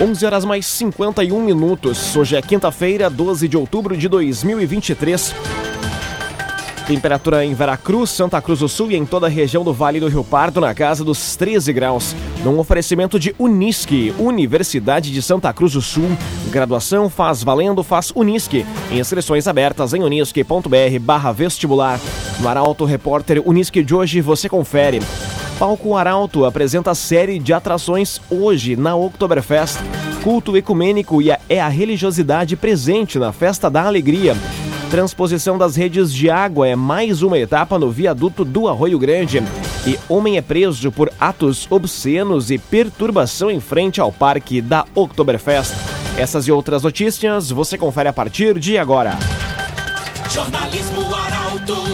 11 horas mais 51 minutos. Hoje é quinta-feira, 12 de outubro de 2023. Temperatura em Veracruz, Santa Cruz do Sul e em toda a região do Vale do Rio Pardo na casa dos 13 graus. Num oferecimento de Unisque, Universidade de Santa Cruz do Sul. Graduação faz valendo, faz Unisque. Inscrições abertas em unisque.br barra vestibular. No Arauto Repórter Unisque de hoje você confere. Palco Arauto apresenta série de atrações hoje na Oktoberfest. Culto ecumênico e a, é a religiosidade presente na Festa da Alegria. Transposição das redes de água é mais uma etapa no viaduto do Arroio Grande. E homem é preso por atos obscenos e perturbação em frente ao parque da Oktoberfest. Essas e outras notícias você confere a partir de agora. Jornalismo Arauto.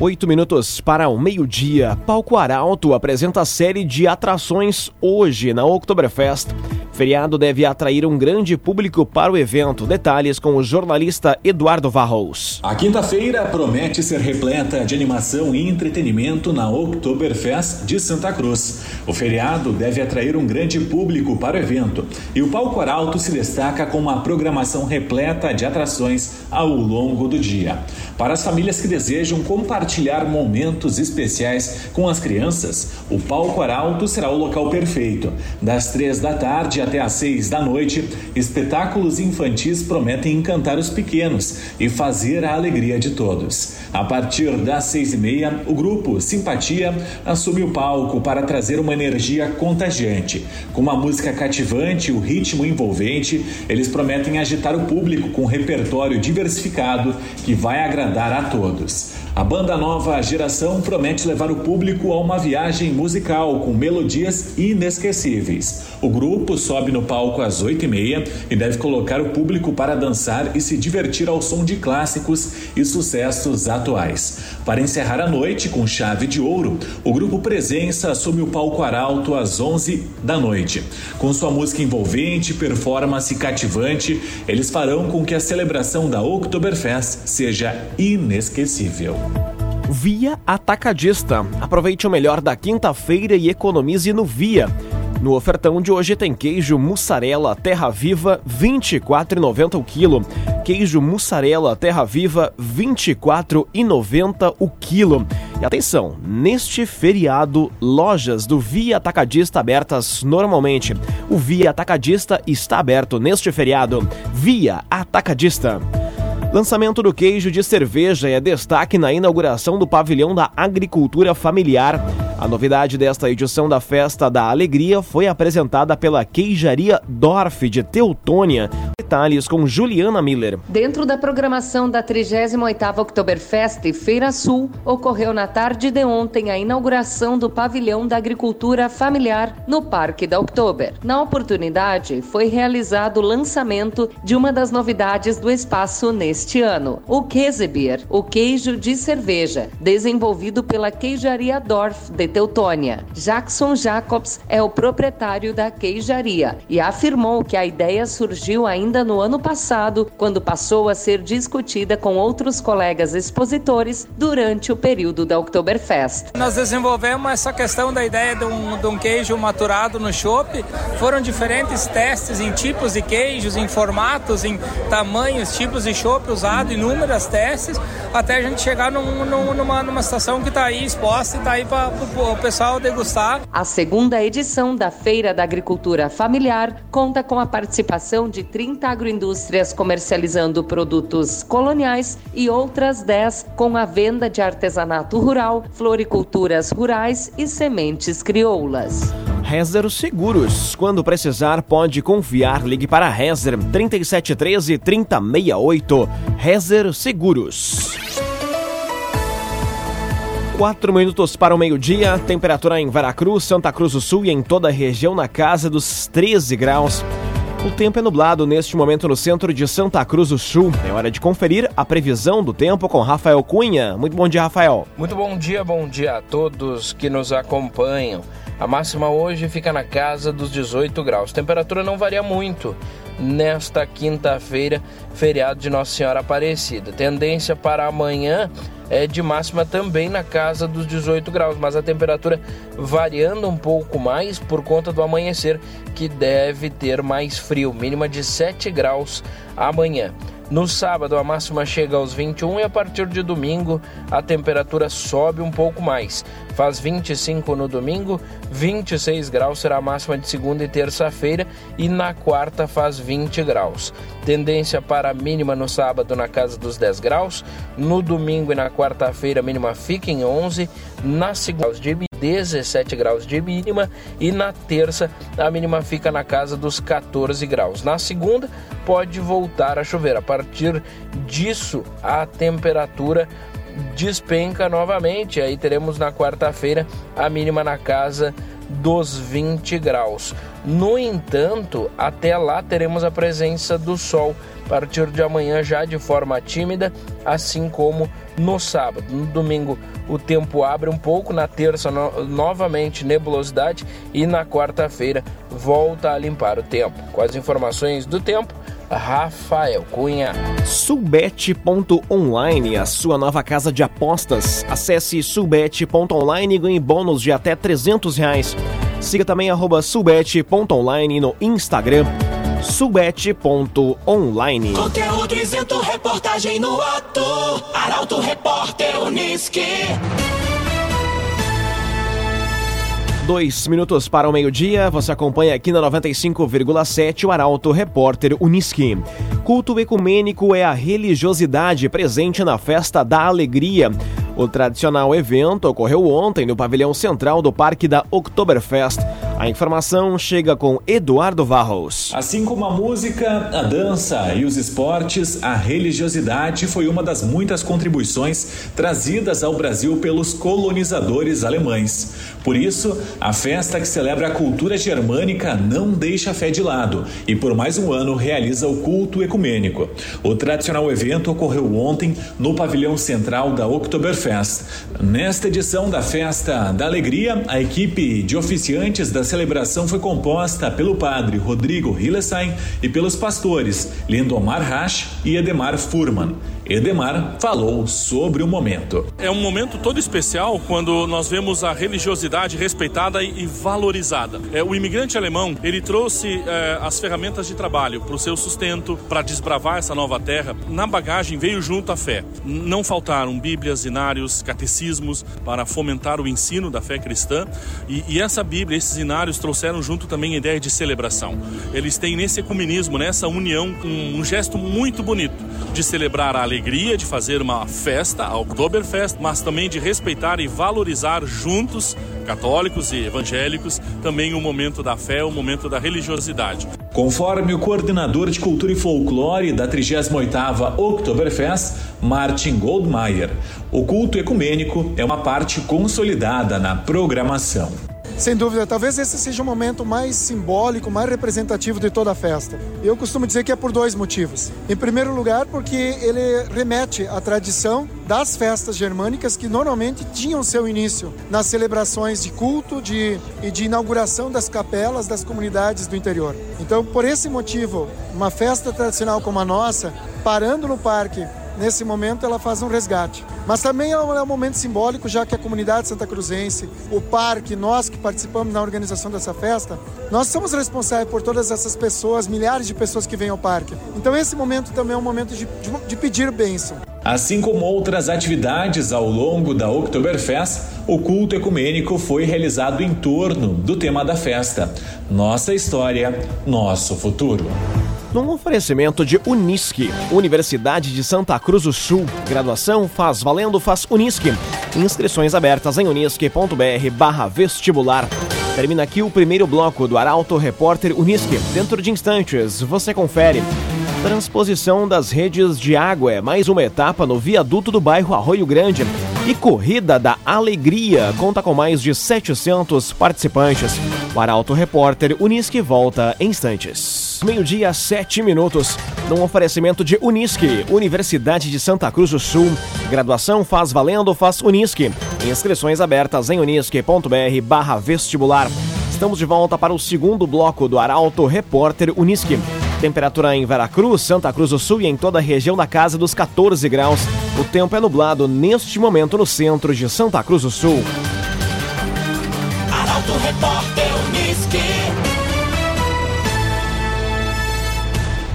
Oito minutos para o meio-dia. Palco Arauto apresenta a série de atrações hoje na Oktoberfest. Feriado deve atrair um grande público para o evento. Detalhes com o jornalista Eduardo Varros. A quinta-feira promete ser repleta de animação e entretenimento na Oktoberfest de Santa Cruz. O feriado deve atrair um grande público para o evento e o Palco Arauto se destaca com uma programação repleta de atrações ao longo do dia. Para as famílias que desejam compartilhar momentos especiais com as crianças, o Palco Arauto será o local perfeito. Das três da tarde até às seis da noite, espetáculos infantis prometem encantar os pequenos e fazer a alegria de todos. A partir das seis e meia, o grupo Simpatia assume o palco para trazer uma energia contagiante. Com uma música cativante e o ritmo envolvente, eles prometem agitar o público com um repertório diversificado que vai agradar a todos. A banda Nova Geração promete levar o público a uma viagem musical com melodias inesquecíveis. O grupo sobe no palco às 8h30 e deve colocar o público para dançar e se divertir ao som de clássicos e sucessos atuais. Para encerrar a noite com chave de ouro, o grupo Presença assume o palco Arauto às 11 da noite. Com sua música envolvente, performance cativante, eles farão com que a celebração da Oktoberfest seja inesquecível. Via Atacadista. Aproveite o melhor da quinta-feira e economize no Via. No ofertão de hoje tem queijo mussarela Terra Viva 24,90 o quilo. Queijo mussarela Terra Viva 24,90 o quilo. E atenção, neste feriado, lojas do Via Atacadista abertas normalmente. O Via Atacadista está aberto neste feriado. Via Atacadista. Lançamento do queijo de cerveja é destaque na inauguração do pavilhão da agricultura familiar. A novidade desta edição da Festa da Alegria foi apresentada pela Queijaria Dorf de Teutônia. Detalhes com Juliana Miller. Dentro da programação da 38ª Oktoberfest Feira Sul, ocorreu na tarde de ontem a inauguração do pavilhão da agricultura familiar no Parque da Oktober. Na oportunidade, foi realizado o lançamento de uma das novidades do espaço neste ano, o Käsebier, o queijo de cerveja, desenvolvido pela Queijaria Dorf de Teutônia. Jackson Jacobs é o proprietário da queijaria e afirmou que a ideia surgiu ainda no ano passado, quando passou a ser discutida com outros colegas expositores durante o período da Oktoberfest. Nós desenvolvemos essa questão da ideia de um, de um queijo maturado no chopp. Foram diferentes testes em tipos de queijos, em formatos, em tamanhos, tipos de chopp usado, inúmeras testes, até a gente chegar num, num, numa, numa situação que está aí exposta e está aí para o pessoal degustar. A segunda edição da Feira da Agricultura Familiar conta com a participação de 30 agroindústrias comercializando produtos coloniais e outras 10 com a venda de artesanato rural, floriculturas rurais e sementes crioulas. Rezer Seguros. Quando precisar, pode confiar. Ligue para Rezer 3713 3068. Rezer Seguros. 4 minutos para o meio-dia, temperatura em Veracruz, Santa Cruz do Sul e em toda a região na casa dos 13 graus. O tempo é nublado neste momento no centro de Santa Cruz do Sul. É hora de conferir a previsão do tempo com Rafael Cunha. Muito bom dia, Rafael. Muito bom dia, bom dia a todos que nos acompanham. A máxima hoje fica na casa dos 18 graus. Temperatura não varia muito nesta quinta-feira, feriado de Nossa Senhora Aparecida. Tendência para amanhã é de máxima também na casa dos 18 graus, mas a temperatura variando um pouco mais por conta do amanhecer, que deve ter mais frio, mínima de 7 graus amanhã. No sábado, a máxima chega aos 21 e a partir de domingo a temperatura sobe um pouco mais. Faz 25 no domingo, 26 graus será a máxima de segunda e terça-feira e na quarta faz 20 graus. Tendência para a mínima no sábado na casa dos 10 graus, no domingo e na quarta-feira a mínima fica em 11, na segunda de 17 graus de mínima e na terça a mínima fica na casa dos 14 graus. Na segunda pode voltar a chover. A partir disso a temperatura despenca novamente. Aí teremos na quarta-feira a mínima na casa dos 20 graus. No entanto, até lá teremos a presença do sol a partir de amanhã já de forma tímida, assim como no sábado. No domingo o tempo abre um pouco, na terça no, novamente nebulosidade e na quarta-feira volta a limpar o tempo. Com as informações do tempo, Rafael Cunha. Subet.online, a sua nova casa de apostas. Acesse subet.online e ganhe bônus de até 300 reais. Siga também arroba subet.online no Instagram subete.online. Conteúdo isento, reportagem no ato. Arauto Repórter Uniski. Dois minutos para o meio-dia, você acompanha aqui na 95,7 o Arauto Repórter Uniski. Culto ecumênico é a religiosidade presente na Festa da Alegria. O tradicional evento ocorreu ontem no pavilhão central do Parque da Oktoberfest. A informação chega com Eduardo Varros. Assim como a música, a dança e os esportes, a religiosidade foi uma das muitas contribuições trazidas ao Brasil pelos colonizadores alemães. Por isso, a festa que celebra a cultura germânica não deixa a fé de lado e por mais um ano realiza o culto ecumênico. O tradicional evento ocorreu ontem no pavilhão central da Oktoberfest. Nesta edição da Festa da Alegria, a equipe de oficiantes da celebração foi composta pelo padre Rodrigo Hillesheim e pelos pastores Lindomar Rasch e Edemar Furman. Edemar falou sobre o momento. É um momento todo especial quando nós vemos a religiosidade respeitada e valorizada. É, o imigrante alemão ele trouxe é, as ferramentas de trabalho para o seu sustento, para desbravar essa nova terra. Na bagagem veio junto a fé. Não faltaram bíblias, inários, catecismos para fomentar o ensino da fé cristã. E, e essa Bíblia, esses inários trouxeram junto também a ideia de celebração. Eles têm nesse ecumenismo, nessa união, um, um gesto muito bonito de celebrar a alegria de fazer uma festa, a Oktoberfest, mas também de respeitar e valorizar juntos, católicos e evangélicos, também o momento da fé, o momento da religiosidade. Conforme o coordenador de cultura e folclore da 38ª Oktoberfest, Martin Goldmeier, o culto ecumênico é uma parte consolidada na programação. Sem dúvida, talvez esse seja o momento mais simbólico, mais representativo de toda a festa. Eu costumo dizer que é por dois motivos. Em primeiro lugar, porque ele remete à tradição das festas germânicas que normalmente tinham seu início nas celebrações de culto de, e de inauguração das capelas das comunidades do interior. Então, por esse motivo, uma festa tradicional como a nossa, parando no parque nesse momento ela faz um resgate. Mas também é um, é um, momento simbólico, já que a comunidade santa cruzense, o parque, nós que participamos na organização dessa festa, nós somos responsáveis por todas essas pessoas, milhares de pessoas que vêm ao parque. Então esse momento também é um momento de, de, de pedir bênção. Assim como outras atividades ao longo da Oktoberfest, o culto ecumênico foi realizado em torno do tema da festa: Nossa História, Nosso Futuro num oferecimento de Unisque, Universidade de Santa Cruz do Sul. Graduação faz valendo, faz Unisque. Inscrições abertas em unisque.br vestibular. Termina aqui o primeiro bloco do Arauto Repórter Unisque. Dentro de instantes, você confere. Transposição das redes de água é mais uma etapa no viaduto do bairro Arroio Grande. E Corrida da Alegria conta com mais de 700 participantes. O Arauto Repórter Unisque volta em instantes. Meio-dia, sete minutos. Num oferecimento de Unisque, Universidade de Santa Cruz do Sul. Graduação faz valendo, faz Unisque. Inscrições abertas em unisque.br barra vestibular. Estamos de volta para o segundo bloco do Arauto Repórter Unisque. Temperatura em Veracruz, Santa Cruz do Sul e em toda a região da casa dos 14 graus. O tempo é nublado neste momento no centro de Santa Cruz do Sul. Arauto Repórter Unisque.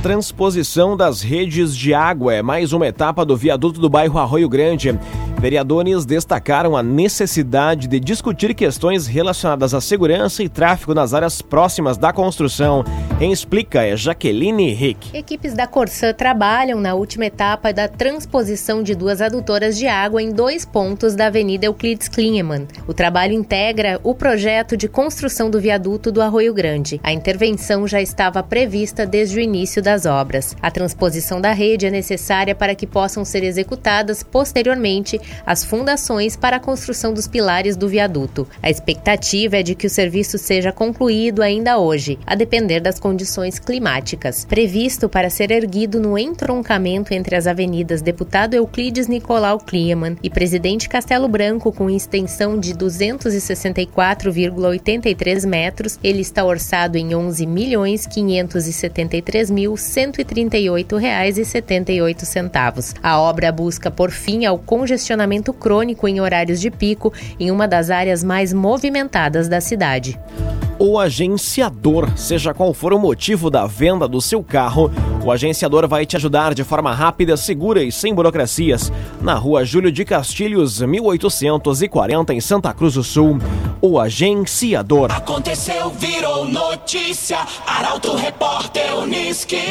Transposição das redes de água é mais uma etapa do viaduto do bairro Arroio Grande. Vereadores destacaram a necessidade de discutir questões relacionadas à segurança e tráfego nas áreas próximas da construção. Quem explica é Jaqueline Rick. Equipes da Corsã trabalham na última etapa da transposição de duas adutoras de água em dois pontos da Avenida Euclides Klingemann. O trabalho integra o projeto de construção do viaduto do Arroio Grande. A intervenção já estava prevista desde o início das obras. A transposição da rede é necessária para que possam ser executadas posteriormente as fundações para a construção dos pilares do viaduto. A expectativa é de que o serviço seja concluído ainda hoje, a depender das condições climáticas. Previsto para ser erguido no entroncamento entre as avenidas Deputado Euclides Nicolau Klieman e Presidente Castelo Branco, com extensão de 264,83 metros, ele está orçado em 11 milhões 573 mil 138 reais e 78 centavos. A obra busca por fim ao congestionamento estacionamento crônico em horários de pico em uma das áreas mais movimentadas da cidade. O agenciador, seja qual for o motivo da venda do seu carro, o agenciador vai te ajudar de forma rápida, segura e sem burocracias. Na rua Júlio de Castilhos, 1840, em Santa Cruz do Sul. O agenciador. Aconteceu, virou notícia. Arauto Repórter Unisque.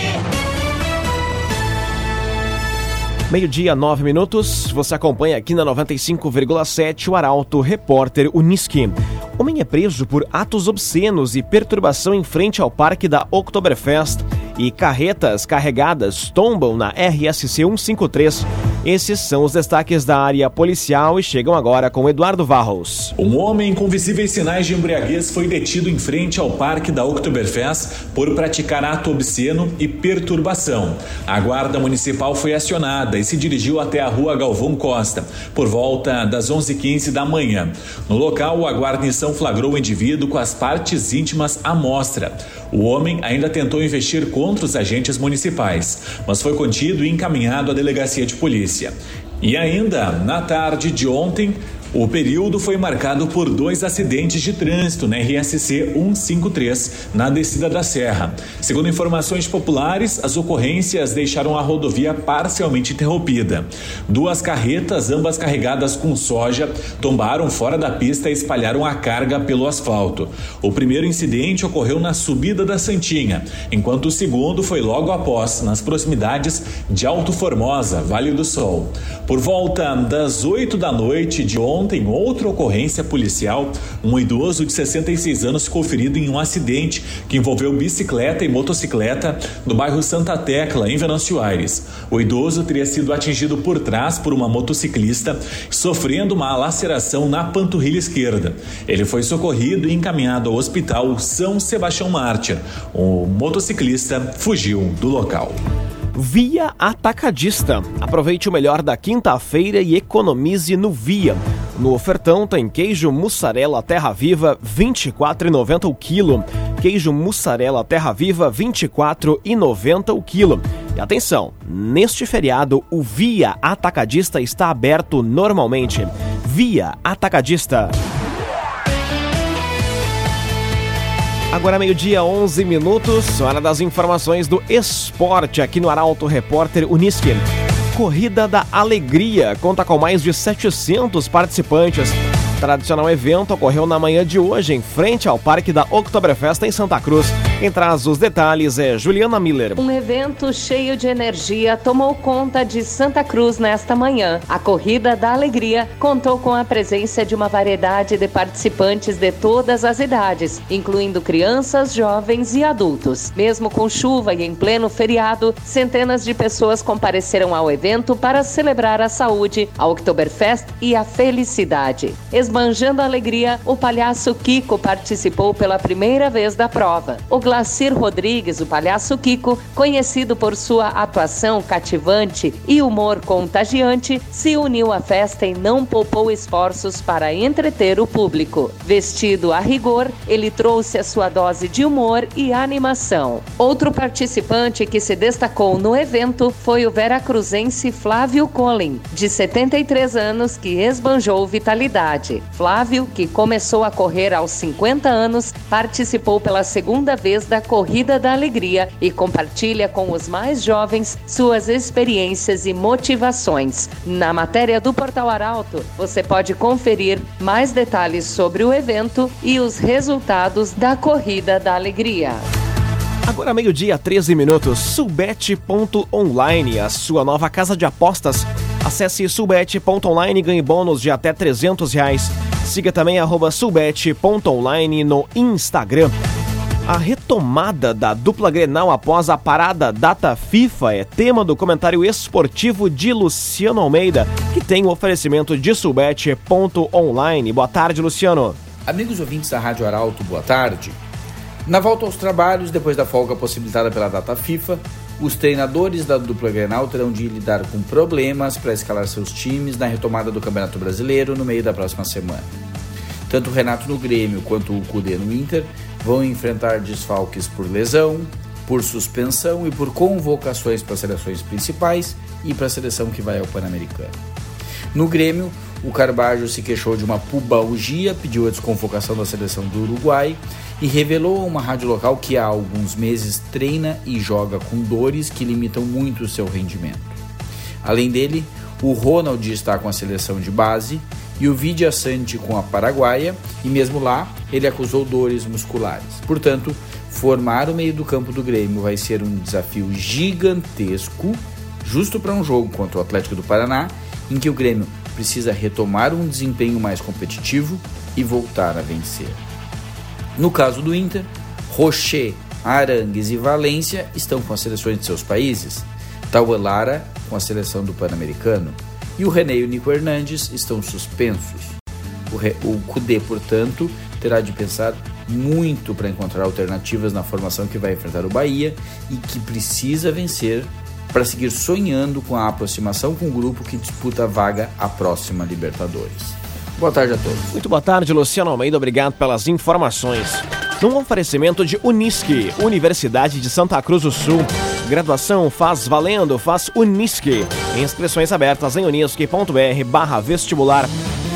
Meio-dia, nove minutos. Você acompanha aqui na 95,7 o Arauto Repórter Uniski. Homem é preso por atos obscenos e perturbação em frente ao parque da Oktoberfest e carretas carregadas tombam na RSC 153. Esses são os destaques da área policial e chegam agora com Eduardo Varros. Um homem com visíveis sinais de embriaguez foi detido em frente ao parque da Oktoberfest por praticar ato obsceno e perturbação. A guarda municipal foi acionada e se dirigiu até a rua Galvão Costa por volta das 11h15 da manhã. No local, a guarnição flagrou o indivíduo com as partes íntimas à mostra. O homem ainda tentou investir contra os agentes municipais, mas foi contido e encaminhado à delegacia de polícia. E ainda, na tarde de ontem, o período foi marcado por dois acidentes de trânsito na RSC 153, na descida da Serra. Segundo informações populares, as ocorrências deixaram a rodovia parcialmente interrompida. Duas carretas, ambas carregadas com soja, tombaram fora da pista e espalharam a carga pelo asfalto. O primeiro incidente ocorreu na subida da Santinha, enquanto o segundo foi logo após, nas proximidades de Alto Formosa, Vale do Sol. Por volta das 8 da noite de ontem, Ontem, outra ocorrência policial, um idoso de 66 anos ficou ferido em um acidente que envolveu bicicleta e motocicleta no bairro Santa Tecla, em Venâncio Aires. O idoso teria sido atingido por trás por uma motociclista, sofrendo uma laceração na panturrilha esquerda. Ele foi socorrido e encaminhado ao hospital São Sebastião Mártir. O motociclista fugiu do local. Via Atacadista. Aproveite o melhor da quinta-feira e economize no Via. No ofertão tem queijo mussarela Terra Viva 24,90 o quilo. Queijo mussarela Terra Viva 24,90 o quilo. E atenção, neste feriado o Via Atacadista está aberto normalmente. Via Atacadista. Agora meio-dia, 11 minutos, hora das informações do esporte aqui no Arauto Repórter Unisque. Corrida da Alegria conta com mais de 700 participantes tradicional evento ocorreu na manhã de hoje, em frente ao Parque da Oktoberfest em Santa Cruz. Quem traz os detalhes é Juliana Miller. Um evento cheio de energia tomou conta de Santa Cruz nesta manhã. A Corrida da Alegria contou com a presença de uma variedade de participantes de todas as idades, incluindo crianças, jovens e adultos. Mesmo com chuva e em pleno feriado, centenas de pessoas compareceram ao evento para celebrar a saúde, a Oktoberfest e a felicidade. Esbanjando a alegria, o palhaço Kiko participou pela primeira vez da prova. O Moacir Rodrigues, o palhaço Kiko, conhecido por sua atuação cativante e humor contagiante, se uniu à festa e não poupou esforços para entreter o público. Vestido a rigor, ele trouxe a sua dose de humor e animação. Outro participante que se destacou no evento foi o veracruzense Flávio Collin, de 73 anos, que esbanjou vitalidade. Flávio, que começou a correr aos 50 anos, participou pela segunda vez da Corrida da Alegria e compartilha com os mais jovens suas experiências e motivações. Na matéria do Portal Arauto, você pode conferir mais detalhes sobre o evento e os resultados da Corrida da Alegria. Agora meio-dia, 13 minutos, subete.online, a sua nova casa de apostas. Acesse subete.online e ganhe bônus de até 300 reais. Siga também arroba subete.online no Instagram. A retomada da dupla Grenal após a parada data FIFA é tema do comentário esportivo de Luciano Almeida, que tem o oferecimento de subete.online. Boa tarde, Luciano. Amigos ouvintes da Rádio Arauto, boa tarde. Na volta aos trabalhos, depois da folga possibilitada pela data FIFA, os treinadores da dupla Grenal terão de lidar com problemas para escalar seus times na retomada do Campeonato Brasileiro no meio da próxima semana. Tanto o Renato no Grêmio quanto o Cudê no Inter vão enfrentar desfalques por lesão, por suspensão e por convocações para as seleções principais e para a seleção que vai ao Pan-Americano. No Grêmio, o Carbajo se queixou de uma pubalgia, pediu a desconvocação da seleção do Uruguai e revelou a uma rádio local que há alguns meses treina e joga com dores que limitam muito o seu rendimento. Além dele, o Ronald está com a seleção de base e o Vidia Sante com a Paraguaia, e mesmo lá ele acusou dores musculares. Portanto, formar o meio do campo do Grêmio vai ser um desafio gigantesco, justo para um jogo contra o Atlético do Paraná, em que o Grêmio precisa retomar um desempenho mais competitivo e voltar a vencer. No caso do Inter, Rocher, Arangues e Valência estão com as seleções de seus países, Tauelara com a seleção do Pan-Americano, e o René e o Nico Hernandes estão suspensos. O, o Cudê, portanto, terá de pensar muito para encontrar alternativas na formação que vai enfrentar o Bahia e que precisa vencer para seguir sonhando com a aproximação com o grupo que disputa a vaga à próxima Libertadores. Boa tarde a todos. Muito boa tarde, Luciano Almeida. Obrigado pelas informações. Num oferecimento de Unisque, Universidade de Santa Cruz do Sul. Graduação faz valendo, faz Unisque. Inscrições abertas em unisque.br barra vestibular.